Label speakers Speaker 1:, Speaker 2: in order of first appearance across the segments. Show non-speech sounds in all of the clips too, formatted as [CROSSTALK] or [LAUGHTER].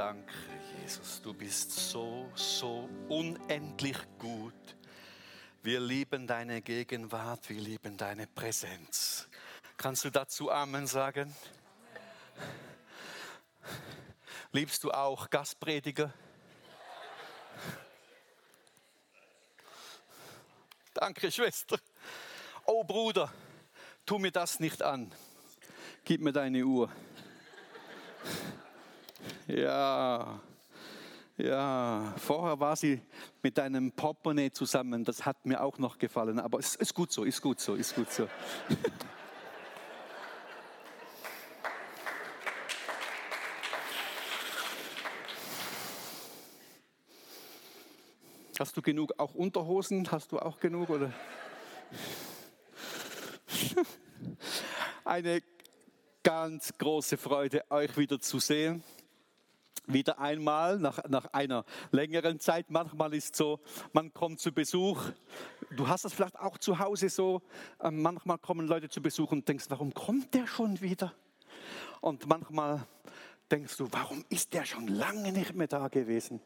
Speaker 1: Danke, Jesus. Du bist so, so unendlich gut. Wir lieben deine Gegenwart, wir lieben deine Präsenz. Kannst du dazu Amen sagen? Liebst du auch Gastprediger? Danke, Schwester. Oh Bruder, tu mir das nicht an. Gib mir deine Uhr. Ja, ja, vorher war sie mit deinem Portemonnaie zusammen. Das hat mir auch noch gefallen, aber es ist gut so, ist gut so, ist gut so. [LAUGHS] Hast du genug auch Unterhosen? Hast du auch genug oder? [LAUGHS] Eine ganz große Freude, euch wieder zu sehen. Wieder einmal nach, nach einer längeren Zeit. Manchmal ist so, man kommt zu Besuch. Du hast das vielleicht auch zu Hause so. Ähm, manchmal kommen Leute zu Besuch und denkst, warum kommt der schon wieder? Und manchmal denkst du, warum ist der schon lange nicht mehr da gewesen?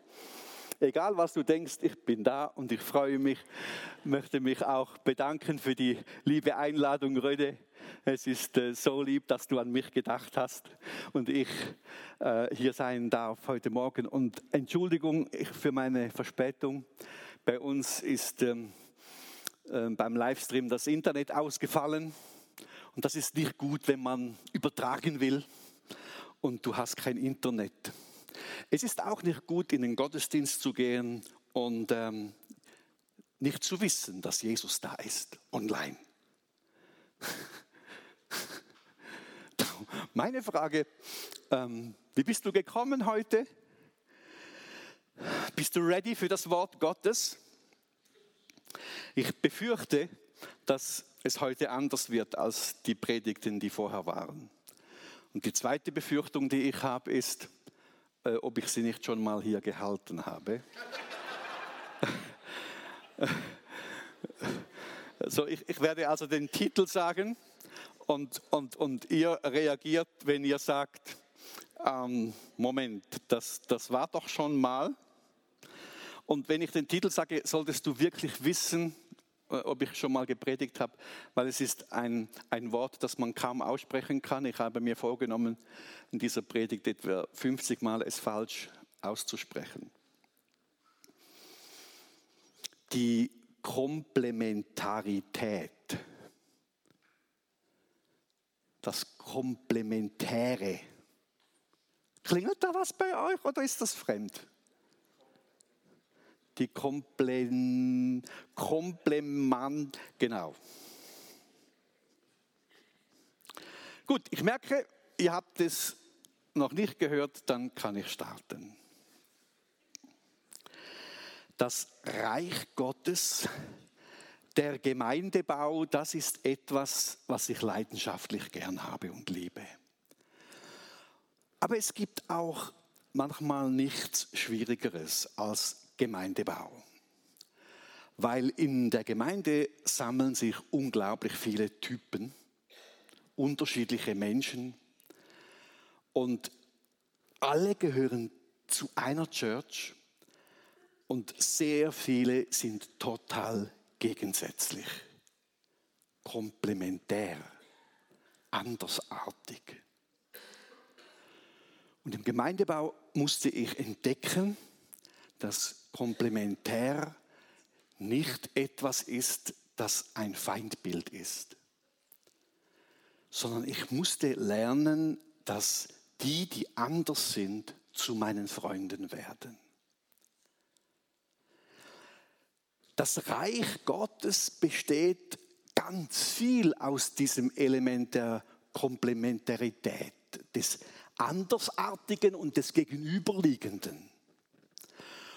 Speaker 1: Egal was du denkst, ich bin da und ich freue mich, möchte mich auch bedanken für die liebe Einladung, Röde. Es ist äh, so lieb, dass du an mich gedacht hast und ich äh, hier sein darf heute Morgen. Und Entschuldigung für meine Verspätung. Bei uns ist ähm, äh, beim Livestream das Internet ausgefallen und das ist nicht gut, wenn man übertragen will und du hast kein Internet. Es ist auch nicht gut, in den Gottesdienst zu gehen und ähm, nicht zu wissen, dass Jesus da ist, online. [LAUGHS] Meine Frage, ähm, wie bist du gekommen heute? Bist du ready für das Wort Gottes? Ich befürchte, dass es heute anders wird als die Predigten, die vorher waren. Und die zweite Befürchtung, die ich habe, ist, äh, ob ich sie nicht schon mal hier gehalten habe. so, ich, ich werde also den Titel sagen und, und, und ihr reagiert, wenn ihr sagt, ähm, Moment, das, das war doch schon mal. Und wenn ich den Titel sage, solltest du wirklich wissen, ob ich schon mal gepredigt habe, weil es ist ein, ein Wort, das man kaum aussprechen kann. Ich habe mir vorgenommen, in dieser Predigt etwa 50 Mal es falsch auszusprechen. Die Komplementarität, das Komplementäre. Klingelt da was bei euch oder ist das fremd? Die Komplement, genau. Gut, ich merke, ihr habt es noch nicht gehört, dann kann ich starten. Das Reich Gottes, der Gemeindebau, das ist etwas, was ich leidenschaftlich gern habe und liebe. Aber es gibt auch manchmal nichts Schwierigeres als Gemeindebau. Weil in der Gemeinde sammeln sich unglaublich viele Typen, unterschiedliche Menschen und alle gehören zu einer Church und sehr viele sind total gegensätzlich, komplementär, andersartig. Und im Gemeindebau musste ich entdecken, dass komplementär nicht etwas ist, das ein Feindbild ist, sondern ich musste lernen, dass die, die anders sind, zu meinen Freunden werden. Das Reich Gottes besteht ganz viel aus diesem Element der Komplementarität, des Andersartigen und des Gegenüberliegenden.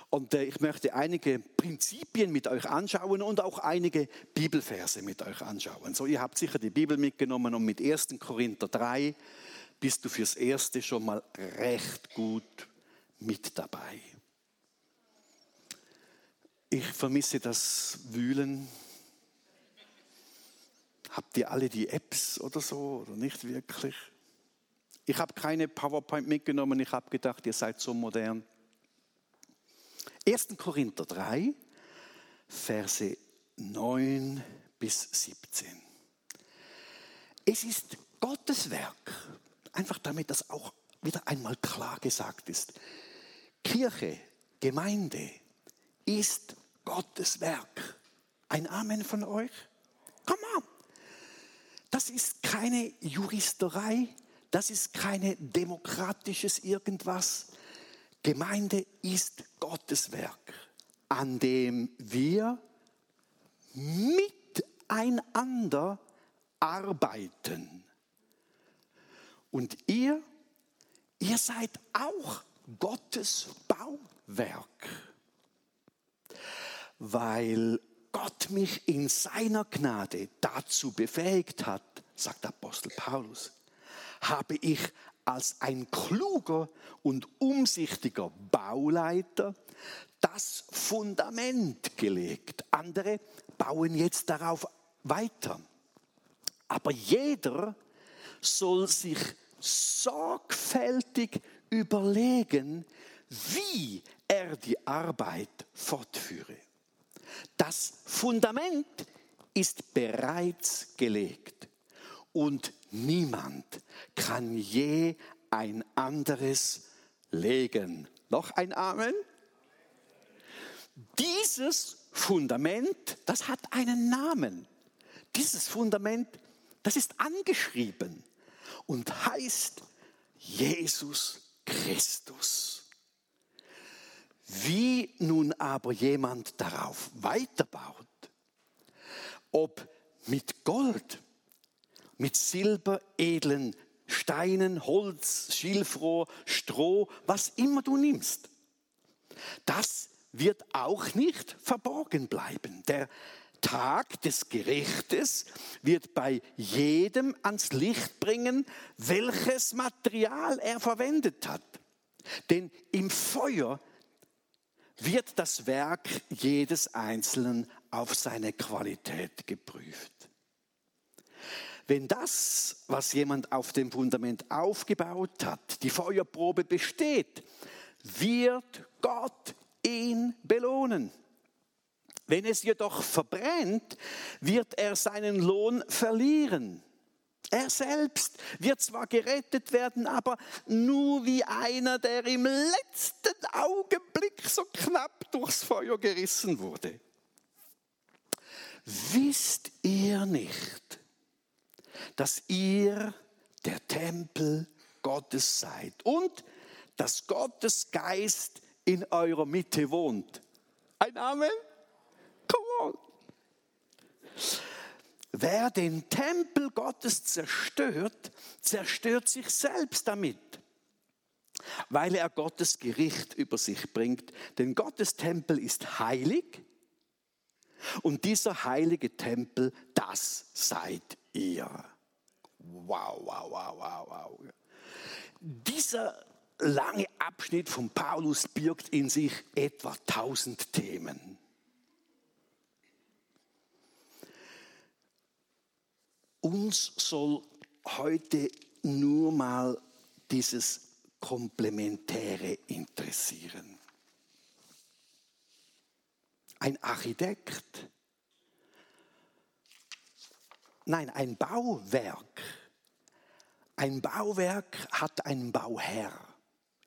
Speaker 1: Und äh, ich möchte einige Prinzipien mit euch anschauen und auch einige Bibelverse mit euch anschauen. So, ihr habt sicher die Bibel mitgenommen und mit 1. Korinther 3 bist du fürs Erste schon mal recht gut mit dabei. Ich vermisse das Wühlen. Habt ihr alle die Apps oder so oder nicht wirklich? Ich habe keine PowerPoint mitgenommen, ich habe gedacht, ihr seid so modern. 1. Korinther 3, Verse 9 bis 17. Es ist Gottes Werk, einfach damit das auch wieder einmal klar gesagt ist. Kirche, Gemeinde ist Gottes Werk. Ein Amen von euch? Come on. Das ist keine Juristerei, das ist keine demokratisches irgendwas. Gemeinde ist Gottes Werk, an dem wir miteinander arbeiten. Und ihr, ihr seid auch Gottes Bauwerk, weil Gott mich in seiner Gnade dazu befähigt hat, sagt Apostel Paulus, habe ich als ein kluger und umsichtiger Bauleiter das Fundament gelegt. Andere bauen jetzt darauf weiter. Aber jeder soll sich sorgfältig überlegen, wie er die Arbeit fortführe. Das Fundament ist bereits gelegt und niemand kann je ein anderes legen. Noch ein Amen? Dieses Fundament, das hat einen Namen. Dieses Fundament, das ist angeschrieben und heißt Jesus Christus. Wie nun aber jemand darauf weiterbaut, ob mit Gold, mit Silber, edlen Steinen, Holz, Schilfrohr, Stroh, was immer du nimmst, das wird auch nicht verborgen bleiben. Der Tag des Gerichtes wird bei jedem ans Licht bringen, welches Material er verwendet hat. Denn im Feuer wird das Werk jedes Einzelnen auf seine Qualität geprüft. Wenn das, was jemand auf dem Fundament aufgebaut hat, die Feuerprobe besteht, wird Gott ihn belohnen. Wenn es jedoch verbrennt, wird er seinen Lohn verlieren. Er selbst wird zwar gerettet werden, aber nur wie einer, der im letzten Augenblick so knapp durchs Feuer gerissen wurde. Wisst ihr nicht, dass ihr der Tempel Gottes seid und dass Gottes Geist in eurer Mitte wohnt? Ein Amen? Come on. Wer den Tempel Gottes zerstört, zerstört sich selbst damit, weil er Gottes Gericht über sich bringt. Denn Gottes Tempel ist heilig und dieser heilige Tempel, das seid ihr. Wow, wow, wow, wow, wow. Dieser lange Abschnitt von Paulus birgt in sich etwa tausend Themen. Uns soll heute nur mal dieses Komplementäre interessieren. Ein Architekt, nein, ein Bauwerk. Ein Bauwerk hat einen Bauherr.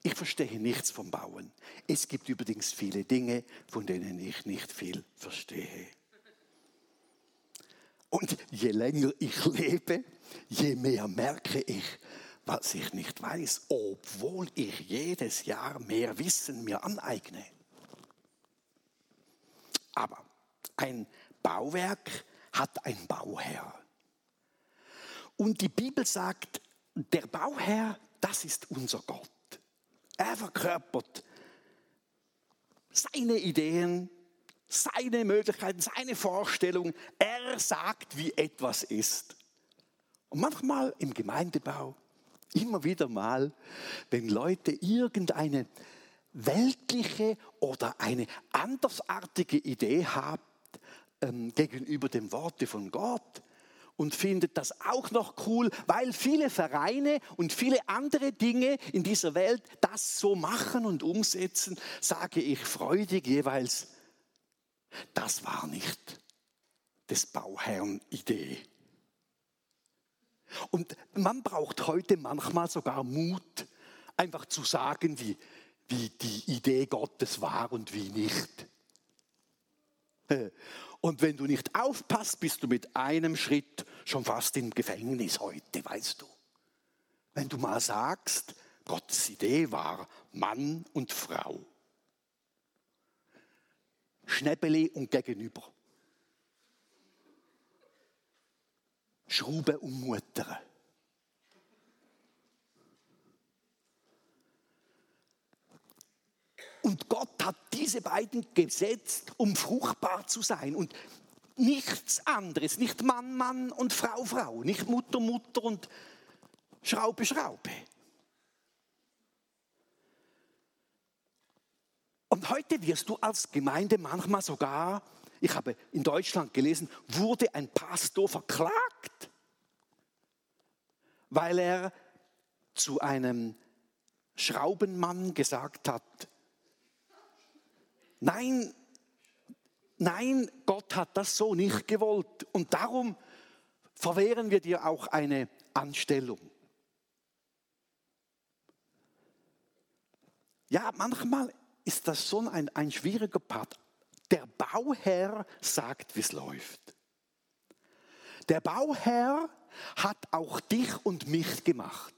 Speaker 1: Ich verstehe nichts vom Bauen. Es gibt übrigens viele Dinge, von denen ich nicht viel verstehe. Und je länger ich lebe, je mehr merke ich, was ich nicht weiß, obwohl ich jedes Jahr mehr Wissen mir aneigne. Aber ein Bauwerk hat ein Bauherr. Und die Bibel sagt, der Bauherr, das ist unser Gott. Er verkörpert seine Ideen, seine Möglichkeiten, seine Vorstellungen. Er sagt, wie etwas ist. Und manchmal im Gemeindebau, immer wieder mal, wenn Leute irgendeine weltliche oder eine andersartige Idee haben ähm, gegenüber dem Worte von Gott und findet das auch noch cool, weil viele Vereine und viele andere Dinge in dieser Welt das so machen und umsetzen, sage ich freudig jeweils, das war nicht des Bauherrn Idee. Und man braucht heute manchmal sogar Mut, einfach zu sagen, wie, wie die Idee Gottes war und wie nicht. Und wenn du nicht aufpasst, bist du mit einem Schritt schon fast im Gefängnis heute, weißt du. Wenn du mal sagst, Gottes Idee war Mann und Frau. Schnäppeli und gegenüber. Schrauben und Mutter. Und Gott hat diese beiden gesetzt, um fruchtbar zu sein. Und nichts anderes, nicht Mann, Mann und Frau, Frau, nicht Mutter, Mutter und Schraube, Schraube. Und heute wirst du als Gemeinde manchmal sogar, ich habe in Deutschland gelesen, wurde ein Pastor verklagt, weil er zu einem Schraubenmann gesagt hat, Nein, nein, Gott hat das so nicht gewollt. Und darum verwehren wir dir auch eine Anstellung. Ja, manchmal ist das so ein, ein schwieriger Part. Der Bauherr sagt, wie es läuft. Der Bauherr hat auch dich und mich gemacht.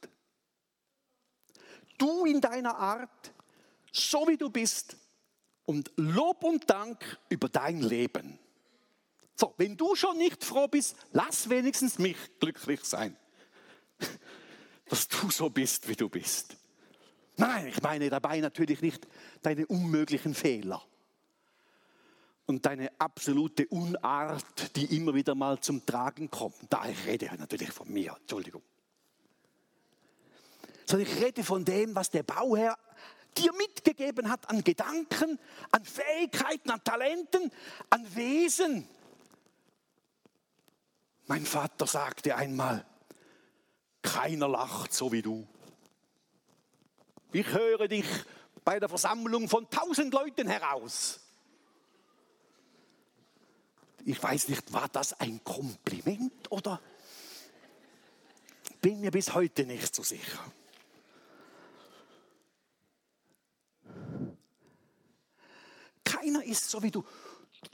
Speaker 1: Du in deiner Art, so wie du bist, und Lob und Dank über dein Leben. So, wenn du schon nicht froh bist, lass wenigstens mich glücklich sein, [LAUGHS] dass du so bist, wie du bist. Nein, ich meine dabei natürlich nicht deine unmöglichen Fehler und deine absolute Unart, die immer wieder mal zum Tragen kommt. Da ich rede natürlich von mir, Entschuldigung. Sondern ich rede von dem, was der Bauherr dir mitgegeben hat an Gedanken, an Fähigkeiten, an Talenten, an Wesen. Mein Vater sagte einmal, keiner lacht so wie du. Ich höre dich bei der Versammlung von tausend Leuten heraus. Ich weiß nicht, war das ein Kompliment oder bin mir bis heute nicht so sicher. Keiner ist so wie du.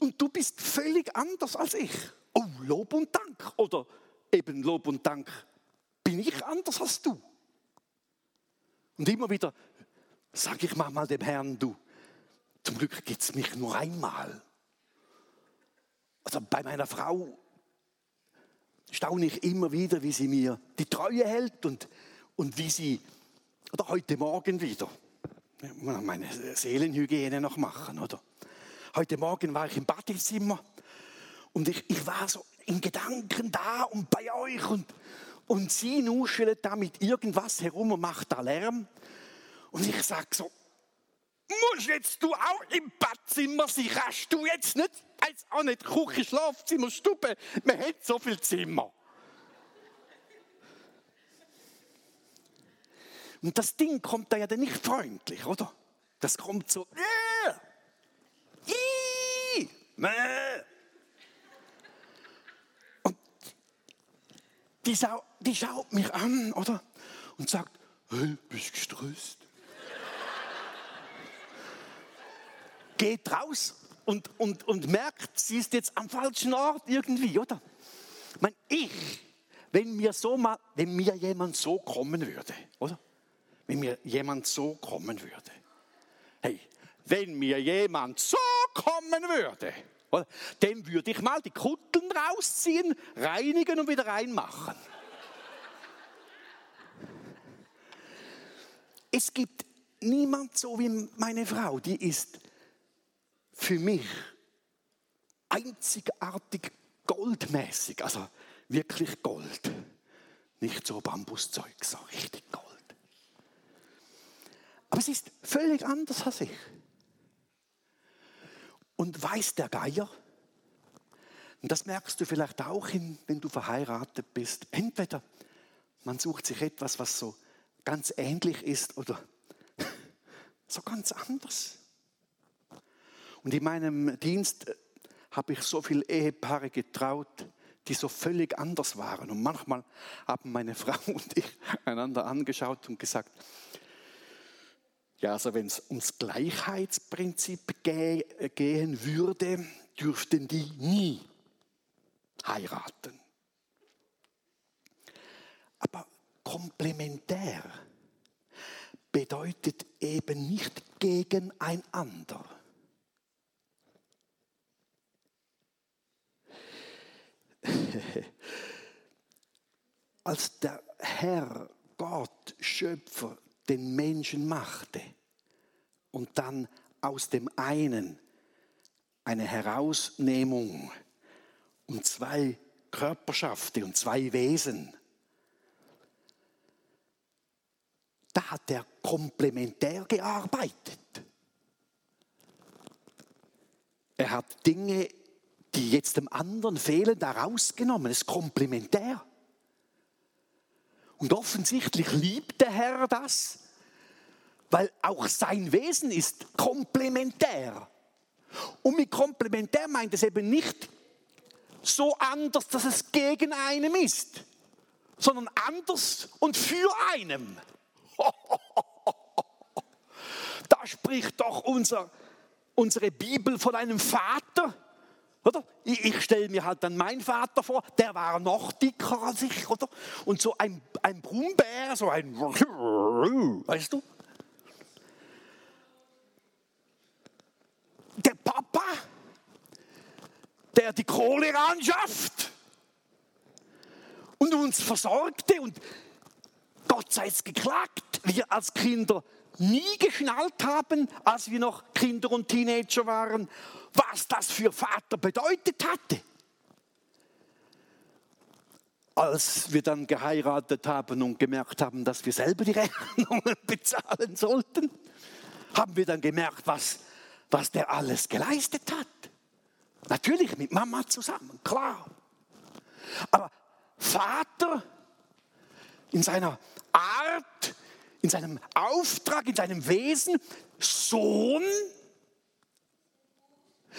Speaker 1: Und du bist völlig anders als ich. Oh, Lob und Dank. Oder eben Lob und Dank. Bin ich anders als du? Und immer wieder sage ich manchmal dem Herrn, du, zum Glück gibt es mich nur einmal. Also bei meiner Frau staune ich immer wieder, wie sie mir die Treue hält und, und wie sie, oder heute Morgen wieder, meine Seelenhygiene noch machen, oder? Heute Morgen war ich im Badezimmer und ich, ich war so in Gedanken da und bei euch und, und sie nuschelt da mit irgendwas herum und macht da Lärm. Und ich sag so, musst jetzt du auch im Badzimmer sein? Kannst du jetzt nicht, als auch nicht Küche, Schlafzimmer, Stube, man hat so viel Zimmer. Und das Ding kommt da ja dann nicht freundlich, oder? Das kommt so, äh, Und die, Sau, die schaut mich an, oder? Und sagt, hey, bist gestresst? Geht raus und, und, und merkt, sie ist jetzt am falschen Ort irgendwie, oder? Ich, meine, ich wenn mir, so mal, wenn mir jemand so kommen würde, oder? wenn mir jemand so kommen würde. Hey, wenn mir jemand so kommen würde, dem würde ich mal die Kutteln rausziehen, reinigen und wieder reinmachen. Es gibt niemand so wie meine Frau, die ist für mich einzigartig goldmäßig, also wirklich Gold. Nicht so Bambuszeug, so richtig Gold. Aber es ist völlig anders als ich. Und weiß der Geier, Und das merkst du vielleicht auch, wenn du verheiratet bist. Entweder man sucht sich etwas, was so ganz ähnlich ist oder [LAUGHS] so ganz anders. Und in meinem Dienst habe ich so viele Ehepaare getraut, die so völlig anders waren. Und manchmal haben meine [LAUGHS] Frau und ich einander angeschaut und gesagt, ja, also wenn es ums Gleichheitsprinzip gehen würde, dürften die nie heiraten. Aber komplementär bedeutet eben nicht gegeneinander. [LAUGHS] Als der Herr, Gott, Schöpfer, den Menschen machte und dann aus dem einen eine Herausnehmung und zwei Körperschaften und zwei Wesen, da hat er komplementär gearbeitet. Er hat Dinge, die jetzt dem anderen fehlen, da rausgenommen. Es ist komplementär. Und offensichtlich liebt der Herr das, weil auch sein Wesen ist komplementär. Und mit komplementär meint es eben nicht so anders, dass es gegen einem ist, sondern anders und für einem. [LAUGHS] Da spricht doch unser, unsere Bibel von einem Vater. Oder? Ich, ich stelle mir halt dann meinen Vater vor, der war noch dicker als ich, oder? Und so ein, ein Brummbär, so ein, weißt du? Der Papa, der die Kohle anschafft und uns versorgte und Gott sei es geklagt, wir als Kinder nie geschnallt haben, als wir noch Kinder und Teenager waren, was das für Vater bedeutet hatte. Als wir dann geheiratet haben und gemerkt haben, dass wir selber die [LAUGHS] Rechnungen bezahlen sollten, haben wir dann gemerkt, was, was der alles geleistet hat. Natürlich mit Mama zusammen, klar. Aber Vater in seiner Art, in seinem Auftrag, in seinem Wesen, Sohn,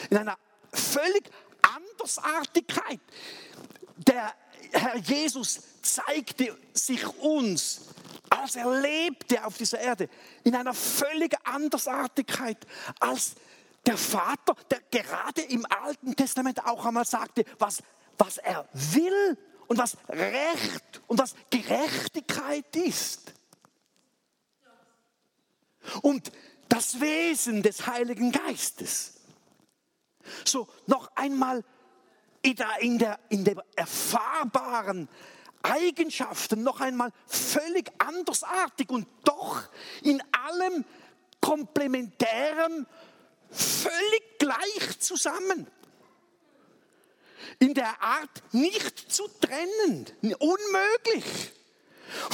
Speaker 1: in einer völlig Andersartigkeit. Der Herr Jesus zeigte sich uns, als er lebte auf dieser Erde, in einer völlig Andersartigkeit als der Vater, der gerade im Alten Testament auch einmal sagte, was, was er will und was Recht und was Gerechtigkeit ist. Und das Wesen des Heiligen Geistes. So noch einmal in der, in der, in der erfahrbaren Eigenschaften noch einmal völlig andersartig und doch in allem komplementärem völlig gleich zusammen in der Art nicht zu trennen. Unmöglich.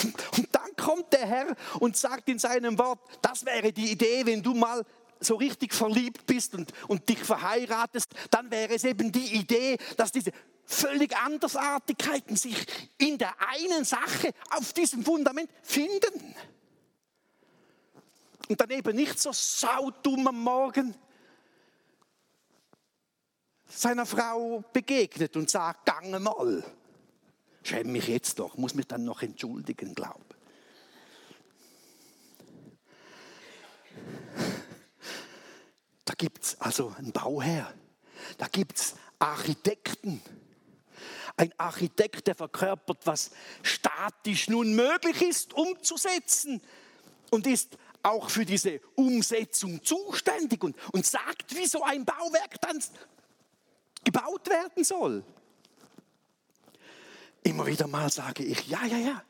Speaker 1: Und, dann kommt der Herr und sagt in seinem Wort, das wäre die Idee, wenn du mal so richtig verliebt bist und, und dich verheiratest, dann wäre es eben die Idee, dass diese völlig Andersartigkeiten sich in der einen Sache auf diesem Fundament finden. Und dann eben nicht so saudumm am Morgen seiner Frau begegnet und sagt, gange mal. Schäme mich jetzt doch, muss mich dann noch entschuldigen, glaube. Da gibt es also einen Bauherr, da gibt es Architekten. Ein Architekt, der verkörpert, was statisch nun möglich ist, umzusetzen und ist auch für diese Umsetzung zuständig und, und sagt, wie so ein Bauwerk dann gebaut werden soll. Immer wieder mal sage ich, ja, ja, ja.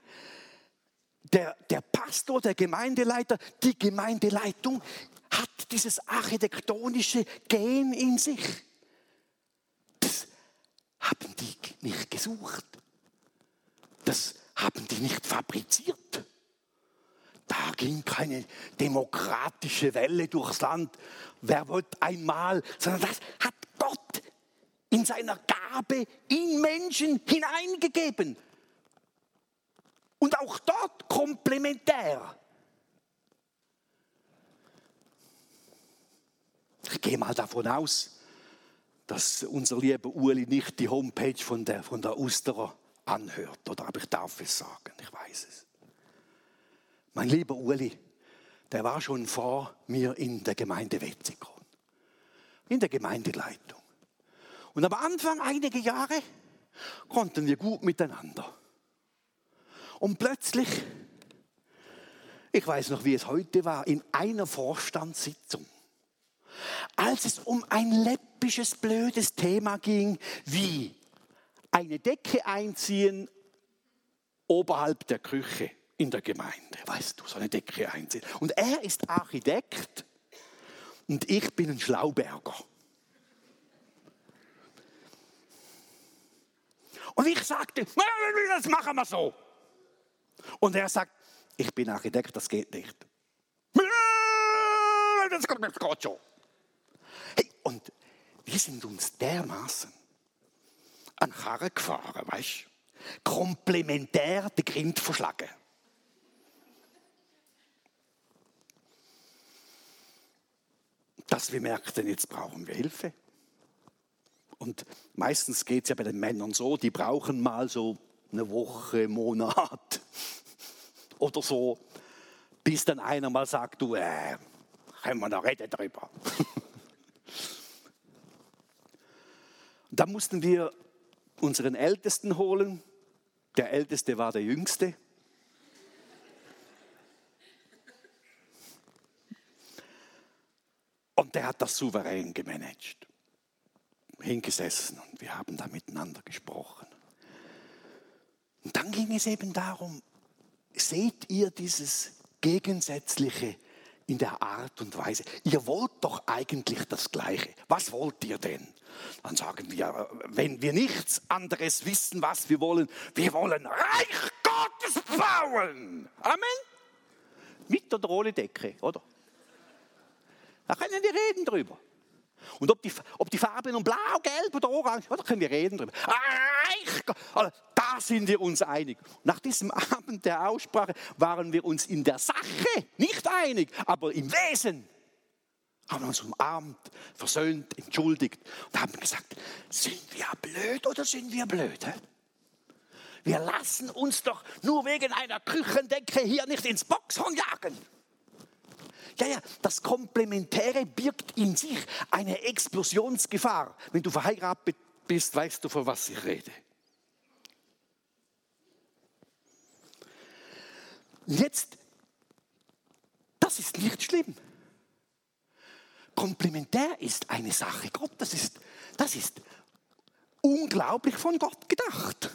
Speaker 1: Der, der Pastor, der Gemeindeleiter, die Gemeindeleitung hat dieses architektonische Gen in sich. Das haben die nicht gesucht. Das haben die nicht fabriziert. Da ging keine demokratische Welle durchs Land. Wer wollte einmal, sondern das hat Gott in seiner Gabe in Menschen hineingegeben. Und auch dort komplementär. Ich gehe mal davon aus, dass unser lieber Uli nicht die Homepage von der, von der Usterer anhört. Oder aber ich darf es sagen, ich weiß es. Mein lieber Uli, der war schon vor mir in der Gemeinde Wetzikon, in der Gemeindeleitung. Und am Anfang, einige Jahre, konnten wir gut miteinander. Und plötzlich, ich weiß noch, wie es heute war, in einer Vorstandssitzung, als es um ein läppisches, blödes Thema ging, wie eine Decke einziehen oberhalb der Küche in der Gemeinde. Weißt du, so eine Decke einziehen. Und er ist Architekt und ich bin ein Schlauberger. Und ich sagte, das machen wir so. Und er sagt, ich bin Architekt, das geht nicht. Das geht schon. Hey, und wir sind uns dermaßen an Karren gefahren, weißt du? Komplementär den Kind verschlagen. Dass wir merkten, jetzt brauchen wir Hilfe. Und meistens geht es ja bei den Männern so, die brauchen mal so eine Woche, Monat [LAUGHS] oder so, bis dann einer mal sagt, du, äh, können wir da reden drüber. [LAUGHS] da mussten wir unseren Ältesten holen. Der Älteste war der Jüngste. Und der hat das souverän gemanagt. Hingesessen und wir haben da miteinander gesprochen. Und dann ging es eben darum, seht ihr dieses Gegensätzliche in der Art und Weise? Ihr wollt doch eigentlich das Gleiche. Was wollt ihr denn? Dann sagen wir, wenn wir nichts anderes wissen, was wir wollen, wir wollen Reich Gottes bauen. Amen. Mit oder ohne Decke, oder? Da können wir reden drüber. Und ob die, ob die Farbe nun blau, gelb oder orange, da können wir reden drüber. Also, da sind wir uns einig. Nach diesem Abend der Aussprache waren wir uns in der Sache nicht einig, aber im Wesen haben uns umarmt, versöhnt, entschuldigt und haben gesagt, sind wir blöd oder sind wir blöd? Wir lassen uns doch nur wegen einer Küchendecke hier nicht ins Boxhorn jagen. Ja, ja, das Komplementäre birgt in sich eine Explosionsgefahr. Wenn du verheiratet bist, weißt du, von was ich rede. Jetzt, das ist nicht schlimm. Komplementär ist eine Sache Gottes. Das ist, das ist unglaublich von Gott gedacht.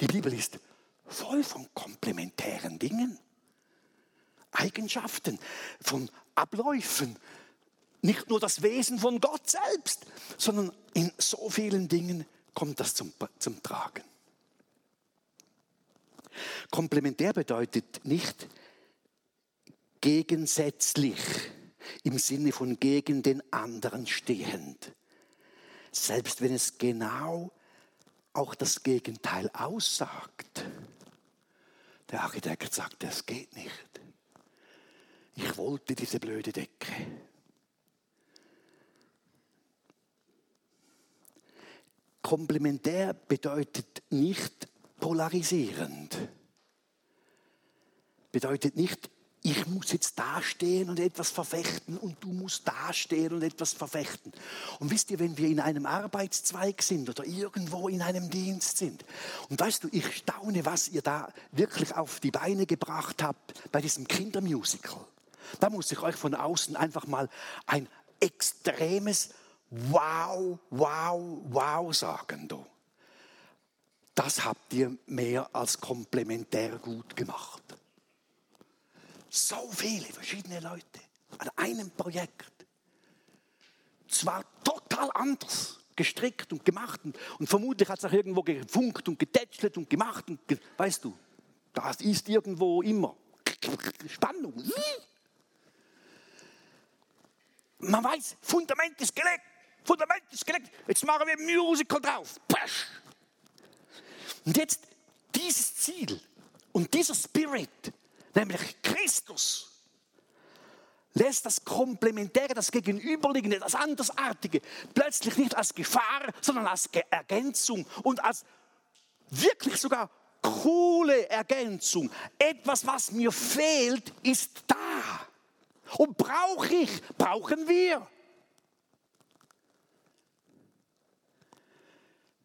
Speaker 1: Die Bibel ist voll von komplementären Dingen, Eigenschaften, von Abläufen. Nicht nur das Wesen von Gott selbst, sondern in so vielen Dingen kommt das zum, zum Tragen. Komplementär bedeutet nicht gegensätzlich im Sinne von gegen den anderen stehend. Selbst wenn es genau auch das Gegenteil aussagt. Der Architekt sagt, das geht nicht. Ich wollte diese blöde Decke. Komplementär bedeutet nicht polarisierend. Bedeutet nicht, ich muss jetzt dastehen und etwas verfechten und du musst dastehen und etwas verfechten. Und wisst ihr, wenn wir in einem Arbeitszweig sind oder irgendwo in einem Dienst sind, und weißt du, ich staune, was ihr da wirklich auf die Beine gebracht habt bei diesem Kindermusical. Da muss ich euch von außen einfach mal ein extremes Wow, wow, wow sagen. Du. Das habt ihr mehr als komplementär gut gemacht. So viele verschiedene Leute an einem Projekt. Zwar total anders gestrickt und gemacht und, und vermutlich hat es auch irgendwo gefunkt und getätschelt und gemacht und ge weißt du, das ist irgendwo immer Spannung.
Speaker 2: Man weiß, Fundament ist gelegt. Fundament ist gelegt. Jetzt machen wir Musical drauf. Pasch. Und jetzt dieses Ziel und dieser Spirit, nämlich Christus, lässt das Komplementäre, das Gegenüberliegende, das Andersartige plötzlich nicht als Gefahr, sondern als Ergänzung und als wirklich sogar coole Ergänzung. Etwas, was mir fehlt, ist da. Und brauche ich, brauchen wir.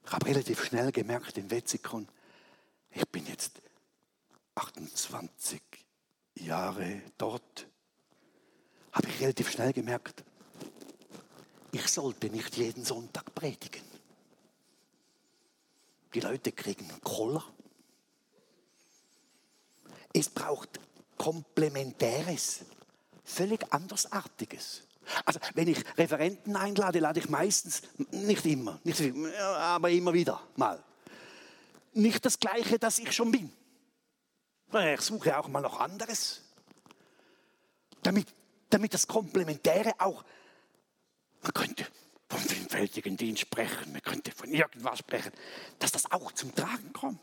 Speaker 2: Ich habe relativ schnell gemerkt in Wetzikon, ich bin jetzt 28 Jahre dort, habe ich relativ schnell gemerkt, ich sollte nicht jeden Sonntag predigen. Die Leute kriegen Koller. Es braucht Komplementäres, völlig andersartiges. Also wenn ich Referenten einlade, lade ich meistens, nicht immer, nicht viel, aber immer wieder mal, nicht das Gleiche, das ich schon bin. Ich suche auch mal noch anderes, damit, damit das Komplementäre auch, man könnte vom vielfältigen Dienst sprechen, man könnte von irgendwas sprechen, dass das auch zum Tragen kommt.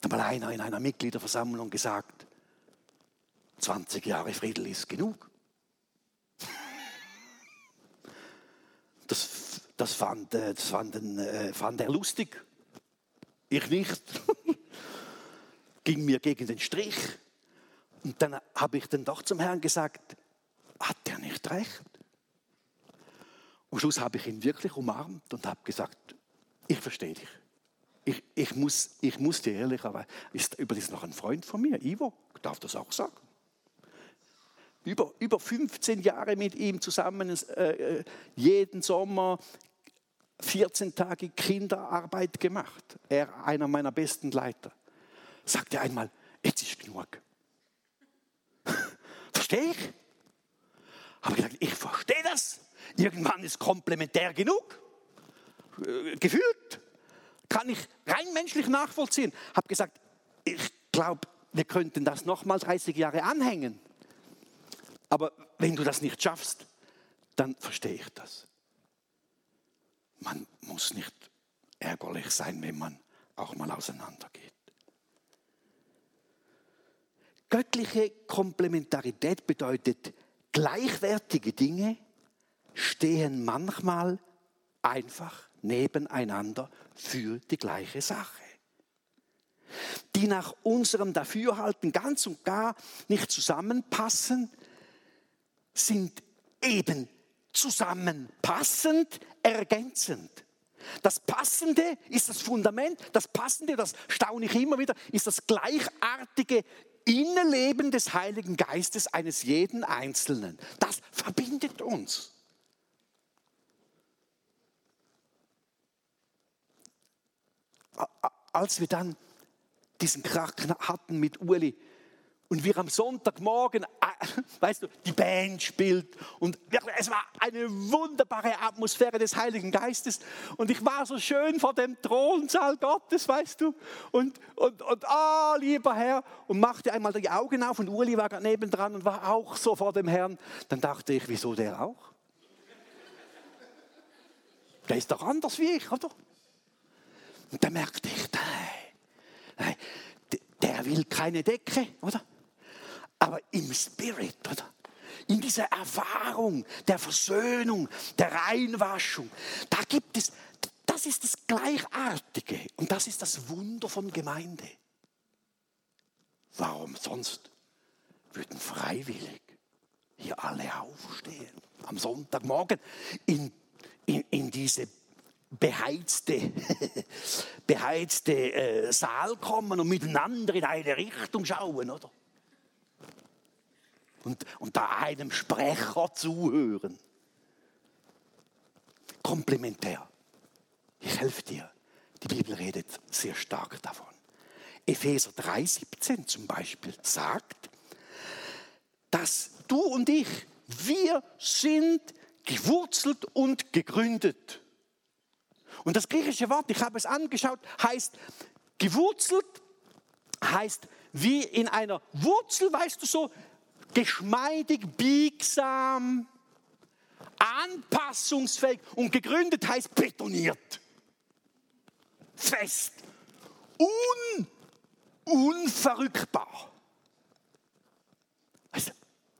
Speaker 2: Da hat mal einer in einer Mitgliederversammlung gesagt, 20 Jahre Friedel ist genug. Das, das, fand, äh, das fand, äh, fand er lustig. Ich nicht. [LAUGHS] Ging mir gegen den Strich. Und dann habe ich dann doch zum Herrn gesagt, hat er nicht recht? Am Schluss habe ich ihn wirklich umarmt und habe gesagt, ich verstehe dich. Ich, ich, muss, ich muss dir ehrlich, aber ist übrigens noch ein Freund von mir, Ivo, darf das auch sagen über, über 15 Jahre mit ihm zusammen, äh, äh jeden Sommer 14 Tage Kinderarbeit gemacht. Er, einer meiner besten Leiter, sagte einmal, jetzt ist genug. [LAUGHS] Verstehe ich? Habe gesagt, ich verstehe das. Irgendwann ist komplementär genug. Äh, gefühlt. Kann ich rein menschlich nachvollziehen. Habe gesagt, ich glaube, wir könnten das nochmal 30 Jahre anhängen. Aber wenn du das nicht schaffst, dann verstehe ich das. Man muss nicht ärgerlich sein, wenn man auch mal auseinandergeht. Göttliche Komplementarität bedeutet, gleichwertige Dinge stehen manchmal einfach nebeneinander für die gleiche Sache. Die nach unserem Dafürhalten ganz und gar nicht zusammenpassen, sind eben zusammenpassend, ergänzend. Das Passende ist das Fundament, das Passende, das staune ich immer wieder, ist das gleichartige Innenleben des Heiligen Geistes eines jeden Einzelnen. Das verbindet uns. Als wir dann diesen Krach hatten mit Uli, und wir am Sonntagmorgen, äh, [LAUGHS] weißt du, die Band spielt und es war eine wunderbare Atmosphäre des Heiligen Geistes und ich war so schön vor dem Thronsaal Gottes, weißt du, und, und, und ah, lieber Herr, und machte einmal die Augen auf und Uli war gerade nebendran und war auch so vor dem Herrn. Dann dachte ich, wieso der auch? Der ist doch anders wie ich, oder? Und da merkte ich, nein, nein, der will keine Decke, oder? Aber im Spirit, oder? In dieser Erfahrung der Versöhnung, der Reinwaschung, da gibt es, das ist das Gleichartige und das ist das Wunder von Gemeinde. Warum sonst würden freiwillig hier alle aufstehen am Sonntagmorgen in, in, in diese beheizte, [LAUGHS] beheizte äh, Saal kommen und miteinander in eine Richtung schauen, oder? Und, und da einem Sprecher zuhören. Komplementär. Ich helfe dir. Die Bibel redet sehr stark davon. Epheser 3,17 zum Beispiel sagt, dass du und ich, wir sind gewurzelt und gegründet. Und das griechische Wort, ich habe es angeschaut, heißt gewurzelt, heißt wie in einer Wurzel, weißt du so, geschmeidig, biegsam, anpassungsfähig und gegründet heißt betoniert. Fest. Un, unverrückbar. Also,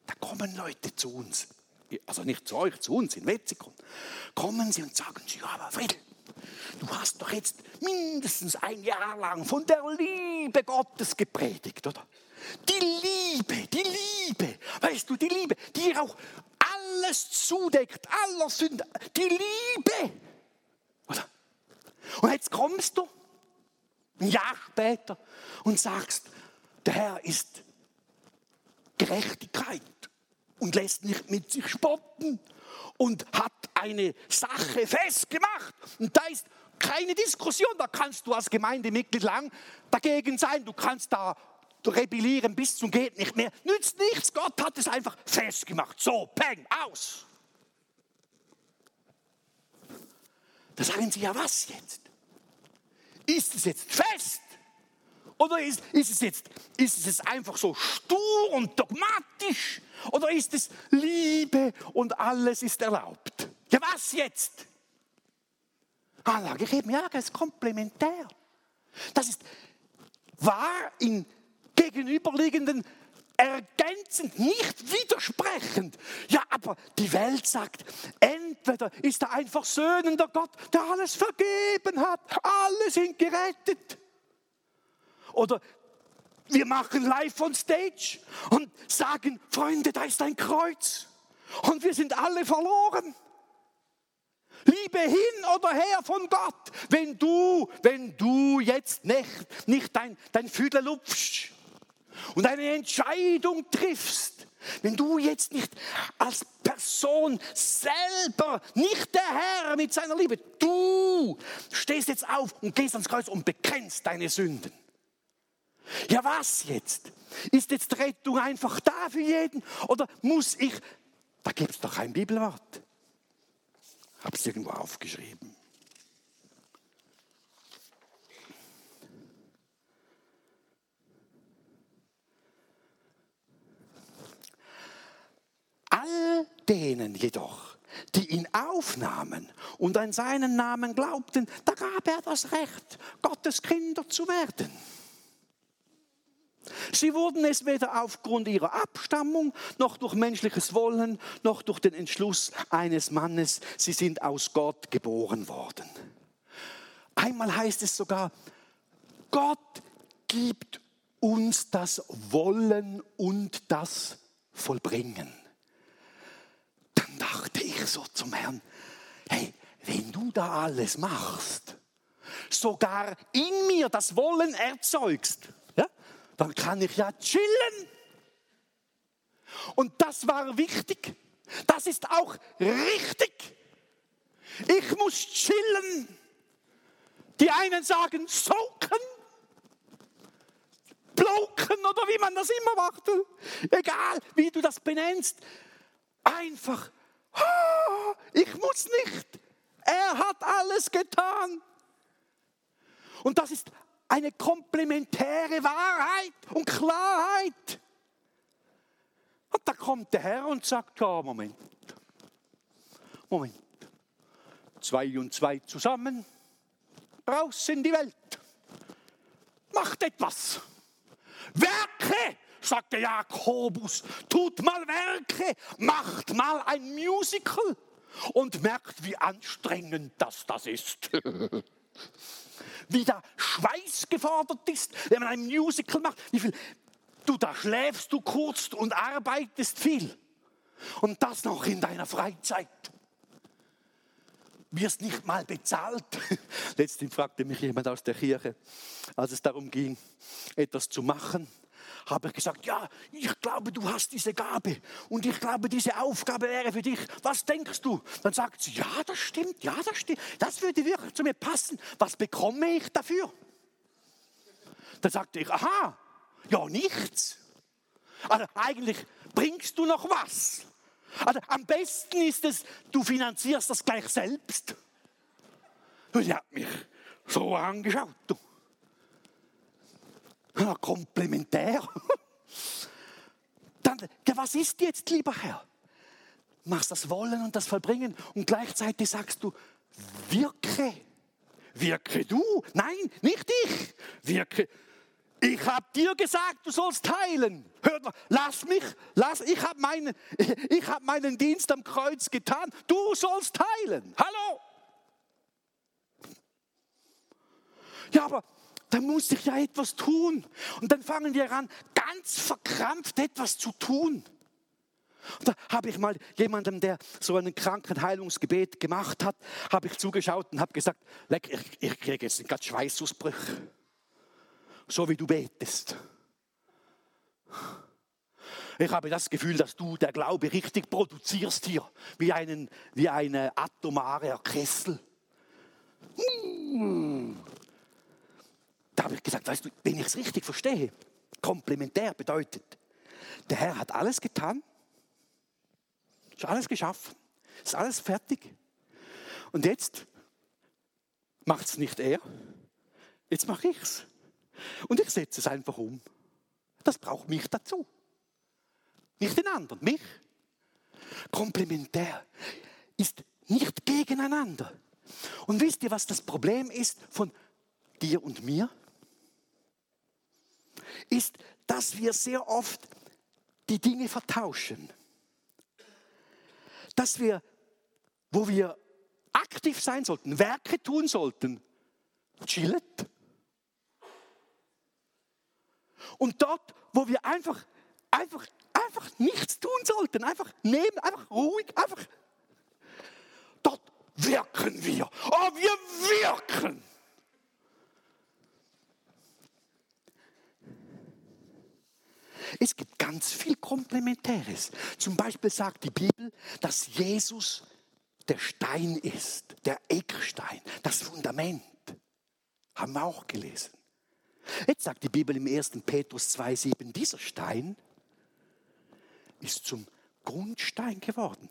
Speaker 2: da kommen Leute zu uns, also nicht zu euch, zu uns in Wetzikon, kommen sie und sagen sie, ja, aber Friedel, du hast doch jetzt mindestens ein Jahr lang von der Liebe Gottes gepredigt, oder? Die Liebe, die Liebe, weißt du, die Liebe, die auch alles zudeckt, aller Sünde, die Liebe. Oder? Und jetzt kommst du ein Jahr später und sagst, der Herr ist Gerechtigkeit und lässt nicht mit sich spotten und hat eine Sache festgemacht. Und da ist keine Diskussion, da kannst du als Gemeindemitglied lang dagegen sein. Du kannst da rebellieren bis zum geht nicht mehr. Nützt nichts, Gott hat es einfach festgemacht. So, peng, aus. Da sagen sie, ja was jetzt? Ist es jetzt fest? Oder ist, ist, es jetzt, ist es einfach so stur und dogmatisch? Oder ist es Liebe und alles ist erlaubt? Ja, was jetzt? Ah, sage ich eben, ja, das ist komplementär. Das ist wahr in gegenüberliegenden ergänzend, nicht widersprechend. Ja, aber die Welt sagt, entweder ist er ein versöhnender Gott, der alles vergeben hat, alle sind gerettet. Oder wir machen live on stage und sagen, Freunde, da ist ein Kreuz und wir sind alle verloren. Liebe hin oder her von Gott, wenn du, wenn du jetzt nicht, nicht dein, dein Füdler lupfst und eine Entscheidung triffst, wenn du jetzt nicht als Person selber, nicht der Herr mit seiner Liebe, du stehst jetzt auf und gehst ans Kreuz und bekennst deine Sünden. Ja, was jetzt? Ist jetzt Rettung einfach da für jeden? Oder muss ich, da gibt es doch ein Bibelwort. Habe es irgendwo aufgeschrieben. All denen jedoch, die ihn aufnahmen und an seinen Namen glaubten, da gab er das Recht, Gottes Kinder zu werden. Sie wurden es weder aufgrund ihrer Abstammung, noch durch menschliches Wollen, noch durch den Entschluss eines Mannes. Sie sind aus Gott geboren worden. Einmal heißt es sogar, Gott gibt uns das Wollen und das Vollbringen so zum Herrn, hey, wenn du da alles machst, sogar in mir das Wollen erzeugst, ja, dann kann ich ja chillen. Und das war wichtig. Das ist auch richtig. Ich muss chillen. Die einen sagen soaken, bloken oder wie man das immer macht. Egal, wie du das benennst. Einfach ich muss nicht. Er hat alles getan. Und das ist eine komplementäre Wahrheit und Klarheit. Und da kommt der Herr und sagt, ja, Moment, Moment, zwei und zwei zusammen, raus in die Welt, macht etwas, Werke, sagte Jakobus, tut mal Werke, macht mal ein Musical und merkt, wie anstrengend das das ist. [LAUGHS] wie da Schweiß gefordert ist, wenn man ein Musical macht. Wie viel, du, da schläfst du kurz und arbeitest viel. Und das noch in deiner Freizeit. Wirst nicht mal bezahlt. [LAUGHS] Letztens fragte mich jemand aus der Kirche, als es darum ging, etwas zu machen habe ich gesagt, ja, ich glaube, du hast diese Gabe und ich glaube, diese Aufgabe wäre für dich. Was denkst du? Dann sagt sie, ja, das stimmt, ja, das stimmt. Das würde wirklich zu mir passen. Was bekomme ich dafür? Dann sagte ich, aha, ja, nichts. Also eigentlich bringst du noch was. Also am besten ist es, du finanzierst das gleich selbst. Und sie hat mich so angeschaut. Du komplementär. dann, was ist jetzt, lieber Herr? Machst das Wollen und das Vollbringen und gleichzeitig sagst du, wirke. Wirke du? Nein, nicht ich. Wirke. Ich habe dir gesagt, du sollst teilen. Hört mal, lass mich, lass, ich habe meinen, ich hab meinen Dienst am Kreuz getan. Du sollst teilen. Hallo? Ja, aber da muss ich ja etwas tun. Und dann fangen wir an, ganz verkrampft etwas zu tun. Und da habe ich mal jemandem, der so ein Krankenheilungsgebet gemacht hat, habe ich zugeschaut und habe gesagt, leck, ich, ich kriege jetzt gerade Schweißausbrüche. So wie du betest. Ich habe das Gefühl, dass du der Glaube richtig produzierst hier, wie, einen, wie eine atomare Kessel. Hm. Da habe ich gesagt, weißt du, wenn ich es richtig verstehe, komplementär bedeutet, der Herr hat alles getan, ist alles geschaffen, ist alles fertig. Und jetzt macht es nicht er, jetzt mache ich es. Und ich setze es einfach um. Das braucht mich dazu. Nicht den anderen, mich. Komplementär ist nicht gegeneinander. Und wisst ihr, was das Problem ist von dir und mir? Ist, dass wir sehr oft die Dinge vertauschen. Dass wir, wo wir aktiv sein sollten, Werke tun sollten, chillen. Und dort, wo wir einfach, einfach, einfach nichts tun sollten, einfach nehmen, einfach ruhig, einfach, dort wirken wir. Oh, wir wirken. Es gibt ganz viel Komplementäres. Zum Beispiel sagt die Bibel, dass Jesus der Stein ist, der Eckstein, das Fundament. Haben wir auch gelesen. Jetzt sagt die Bibel im 1. Petrus 2,7, dieser Stein ist zum Grundstein geworden.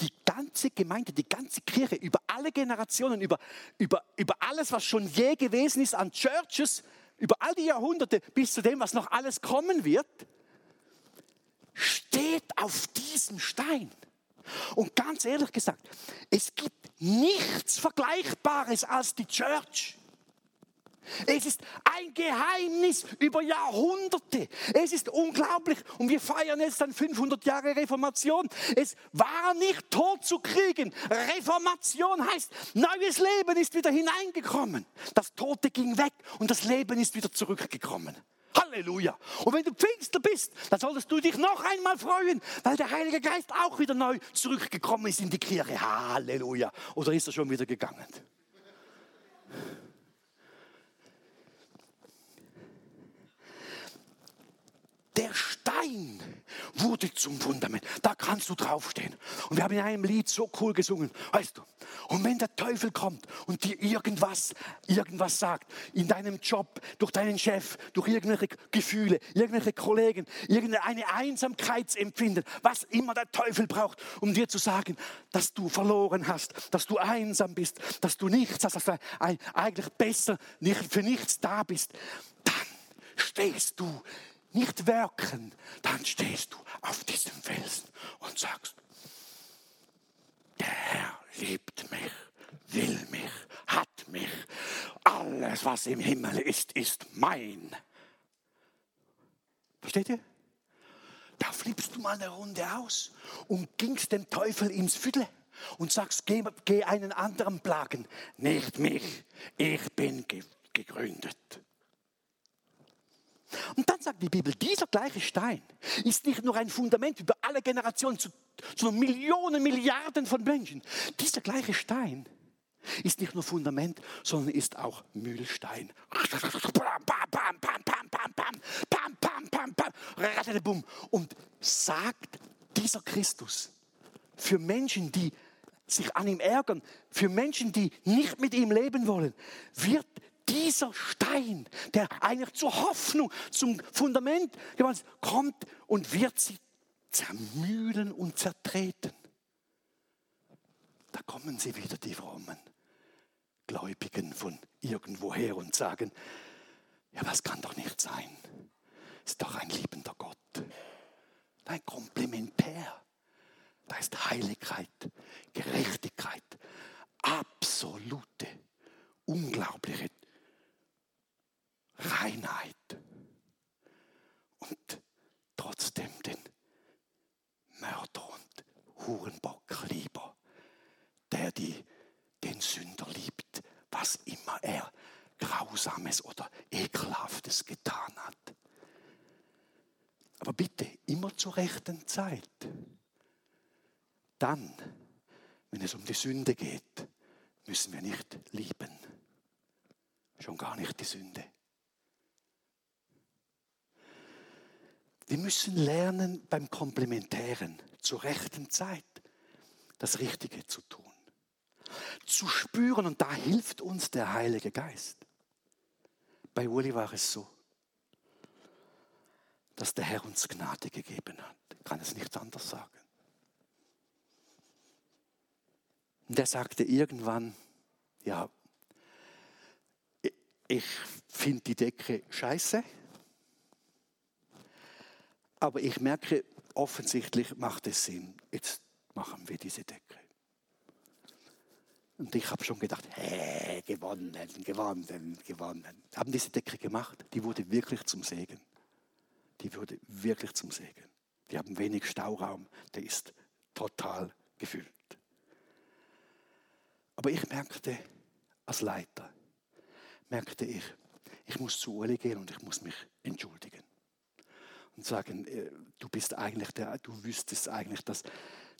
Speaker 2: Die ganze Gemeinde, die ganze Kirche, über alle Generationen, über, über, über alles, was schon je gewesen ist an Churches, über all die Jahrhunderte bis zu dem, was noch alles kommen wird, steht auf diesem Stein. Und ganz ehrlich gesagt, es gibt nichts Vergleichbares als die Church. Es ist ein Geheimnis über Jahrhunderte. Es ist unglaublich. Und wir feiern jetzt dann 500 Jahre Reformation. Es war nicht tot zu kriegen. Reformation heißt, neues Leben ist wieder hineingekommen. Das Tote ging weg und das Leben ist wieder zurückgekommen. Halleluja. Und wenn du Pfingster bist, dann solltest du dich noch einmal freuen, weil der Heilige Geist auch wieder neu zurückgekommen ist in die Kirche. Halleluja. Oder ist er schon wieder gegangen? Der Stein wurde zum Fundament. Da kannst du draufstehen. Und wir haben in einem Lied so cool gesungen, weißt du. Und wenn der Teufel kommt und dir irgendwas, irgendwas sagt, in deinem Job, durch deinen Chef, durch irgendwelche Gefühle, irgendwelche Kollegen, irgendeine Einsamkeitsempfinden, was immer der Teufel braucht, um dir zu sagen, dass du verloren hast, dass du einsam bist, dass du nichts hast, dass du eigentlich besser nicht für nichts da bist, dann stehst du nicht werken, dann stehst du auf diesem Felsen und sagst, der Herr liebt mich, will mich, hat mich. Alles, was im Himmel ist, ist mein. Versteht ihr? Da flippst du mal eine Runde aus und gingst dem Teufel ins Viertel und sagst, geh, geh einen anderen plagen. Nicht mich, ich bin gegründet. Und dann sagt die Bibel, dieser gleiche Stein ist nicht nur ein Fundament über alle Generationen, sondern Millionen, Milliarden von Menschen. Dieser gleiche Stein ist nicht nur Fundament, sondern ist auch Mühlstein. Und sagt dieser Christus für Menschen, die sich an ihm ärgern, für Menschen, die nicht mit ihm leben wollen, wird dieser Stein, der eigentlich zur Hoffnung, zum Fundament kommt und wird sie zermühlen und zertreten. Da kommen sie wieder, die frommen Gläubigen von irgendwoher und sagen, ja, das kann doch nicht sein. Ist doch ein liebender Gott. Nein, komplementär. Da ist Heiligkeit, Gerechtigkeit, absolute, unglaubliche Reinheit. Und trotzdem den Mörder und Hurenbock lieber, der die, den Sünder liebt, was immer er Grausames oder Ekelhaftes getan hat. Aber bitte immer zur rechten Zeit. Dann, wenn es um die Sünde geht, müssen wir nicht lieben. Schon gar nicht die Sünde. Wir müssen lernen, beim Komplementären zur rechten Zeit das Richtige zu tun. Zu spüren, und da hilft uns der Heilige Geist. Bei Uli war es so, dass der Herr uns Gnade gegeben hat. Ich kann es nicht anders sagen. Und er sagte irgendwann, ja, ich finde die Decke scheiße, aber ich merke, offensichtlich macht es Sinn. Jetzt machen wir diese Decke. Und ich habe schon gedacht, hä, gewonnen, gewonnen, gewonnen. Haben diese Decke gemacht, die wurde wirklich zum Segen. Die wurde wirklich zum Segen. Die haben wenig Stauraum, der ist total gefüllt. Aber ich merkte, als Leiter, merkte ich, ich muss zu Uli gehen und ich muss mich entschuldigen. Und sagen, äh, du bist eigentlich der, du wüsstest eigentlich, dass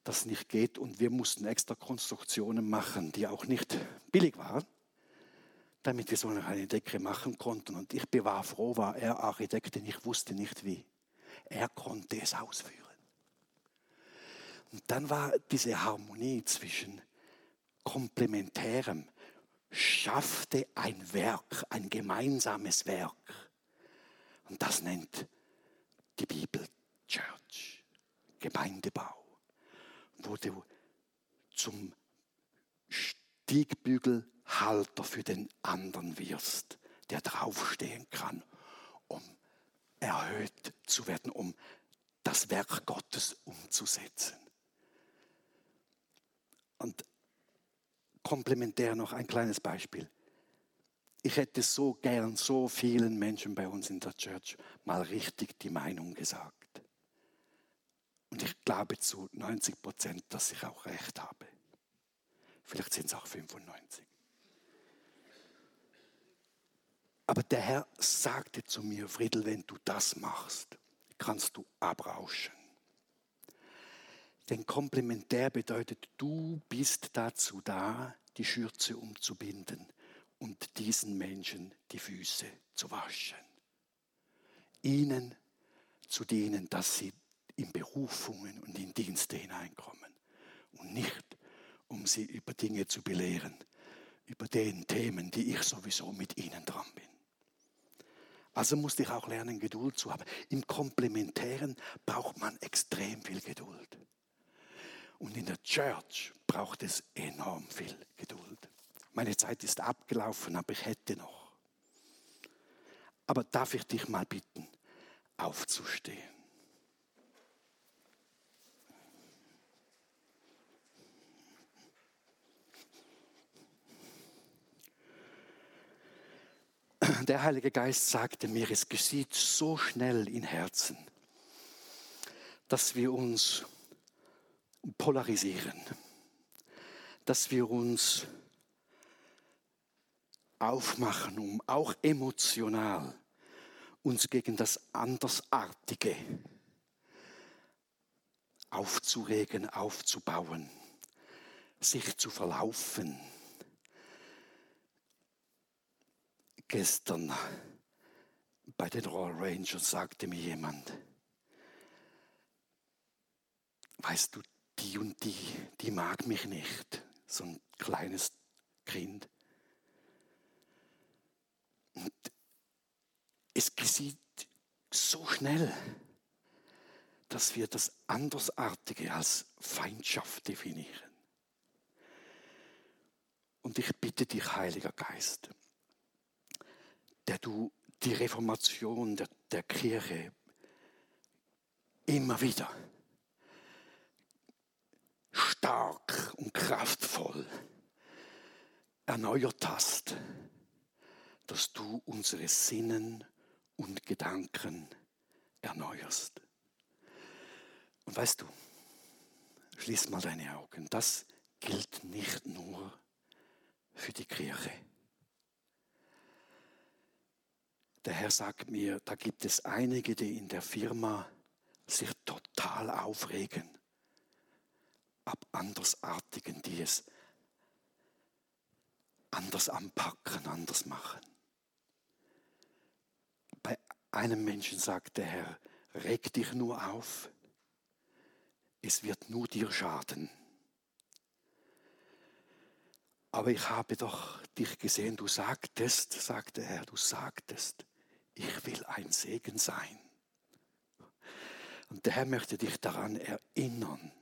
Speaker 2: das nicht geht und wir mussten extra Konstruktionen machen, die auch nicht billig waren, damit wir so eine Decke machen konnten. Und ich war froh, war er Architekt, denn ich wusste nicht wie. Er konnte es ausführen. Und dann war diese Harmonie zwischen Komplementärem, schaffte ein Werk, ein gemeinsames Werk. Und das nennt die Bibel Church, Gemeindebau wo du zum Stiegbügelhalter für den anderen wirst, der draufstehen kann, um erhöht zu werden, um das Werk Gottes umzusetzen. Und komplementär noch ein kleines Beispiel. Ich hätte so gern so vielen Menschen bei uns in der Church mal richtig die Meinung gesagt. Und ich glaube zu 90 Prozent, dass ich auch recht habe. Vielleicht sind es auch 95. Aber der Herr sagte zu mir, Friedel, wenn du das machst, kannst du abrauschen. Denn komplementär bedeutet, du bist dazu da, die Schürze umzubinden und diesen Menschen die Füße zu waschen. Ihnen zu dienen, dass sie in Berufungen und in Dienste hineinkommen und nicht, um sie über Dinge zu belehren, über den Themen, die ich sowieso mit ihnen dran bin. Also musste ich auch lernen, Geduld zu haben. Im Komplementären braucht man extrem viel Geduld. Und in der Church braucht es enorm viel Geduld. Meine Zeit ist abgelaufen, aber ich hätte noch. Aber darf ich dich mal bitten, aufzustehen? der Heilige Geist sagte mir, es geschieht so schnell in Herzen, dass wir uns polarisieren, dass wir uns aufmachen, um auch emotional uns gegen das Andersartige aufzuregen, aufzubauen, sich zu verlaufen Gestern bei den Royal Rangers sagte mir jemand, weißt du, die und die, die mag mich nicht, so ein kleines Kind. Und es geschieht so schnell, dass wir das Andersartige als Feindschaft definieren. Und ich bitte dich, Heiliger Geist, der du die Reformation der, der Kirche immer wieder stark und kraftvoll erneuert hast, dass du unsere Sinnen und Gedanken erneuerst. Und weißt du, schließ mal deine Augen, das gilt nicht nur für die Kirche. Der Herr sagt mir, da gibt es einige, die in der Firma sich total aufregen ab Andersartigen, die es anders anpacken, anders machen. Einem Menschen sagt der Herr, reg dich nur auf, es wird nur dir schaden. Aber ich habe doch dich gesehen, du sagtest, sagte er, du sagtest, ich will ein Segen sein. Und der Herr möchte dich daran erinnern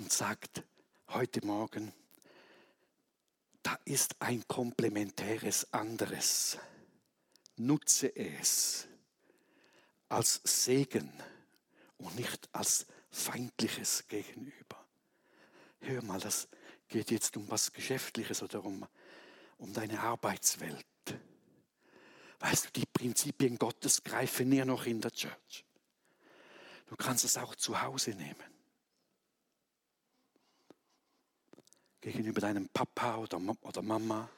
Speaker 2: und sagt heute Morgen, da ist ein komplementäres anderes. Nutze es als Segen und nicht als feindliches Gegenüber. Hör mal, das geht jetzt um was Geschäftliches oder um, um deine Arbeitswelt. Weißt du, die Prinzipien Gottes greifen näher noch in der Church. Du kannst es auch zu Hause nehmen. Gegenüber deinem Papa oder, oder Mama,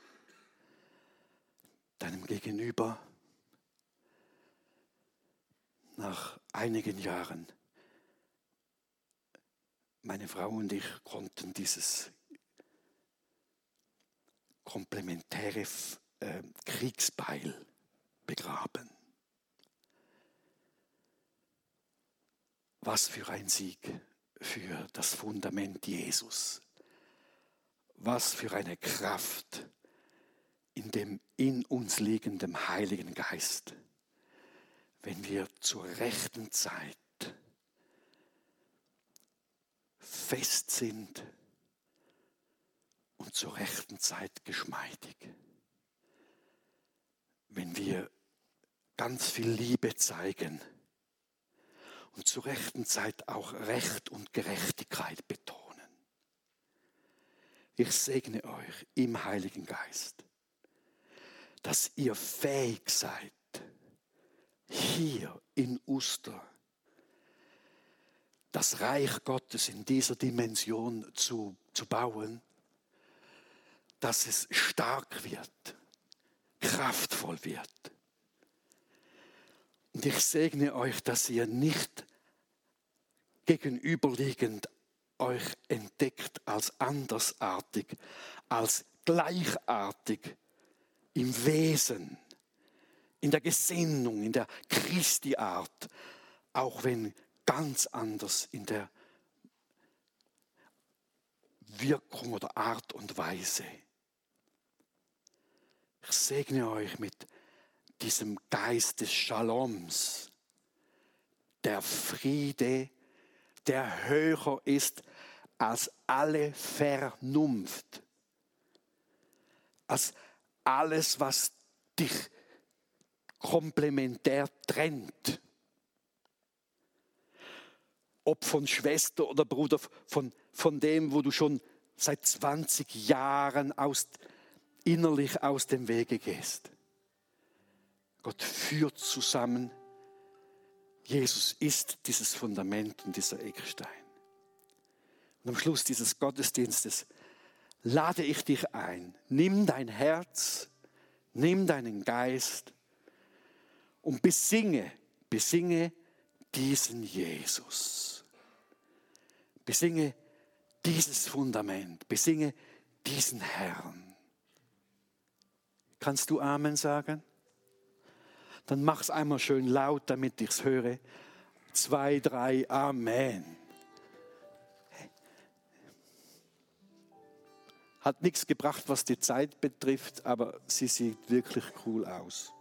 Speaker 2: deinem Gegenüber. Nach einigen Jahren, meine Frau und ich konnten dieses komplementäre äh, Kriegsbeil begraben. Was für ein Sieg für das Fundament Jesus. Was für eine Kraft in dem in uns liegenden Heiligen Geist, wenn wir zur rechten Zeit fest sind und zur rechten Zeit geschmeidig. Wenn wir ganz viel Liebe zeigen und zur rechten Zeit auch Recht und Gerechtigkeit betonen. Ich segne euch im Heiligen Geist, dass ihr fähig seid, hier in Uster das Reich Gottes in dieser Dimension zu, zu bauen, dass es stark wird, kraftvoll wird. Und ich segne euch, dass ihr nicht gegenüberliegend euch entdeckt als andersartig, als gleichartig im Wesen, in der Gesinnung, in der Christi-Art, auch wenn ganz anders in der Wirkung oder Art und Weise. Ich segne euch mit diesem Geist des Shaloms, der Friede, der höher ist als alle Vernunft, als alles, was dich komplementär trennt. Ob von Schwester oder Bruder, von, von dem, wo du schon seit 20 Jahren aus, innerlich aus dem Wege gehst. Gott führt zusammen. Jesus ist dieses Fundament und dieser Eckstein. Und am Schluss dieses Gottesdienstes lade ich dich ein. Nimm dein Herz, nimm deinen Geist und besinge, besinge diesen Jesus. Besinge dieses Fundament, besinge diesen Herrn. Kannst du Amen sagen? Dann mach's einmal schön laut, damit ich's höre. Zwei, drei, Amen. Hat nichts gebracht, was die Zeit betrifft, aber sie sieht wirklich cool aus.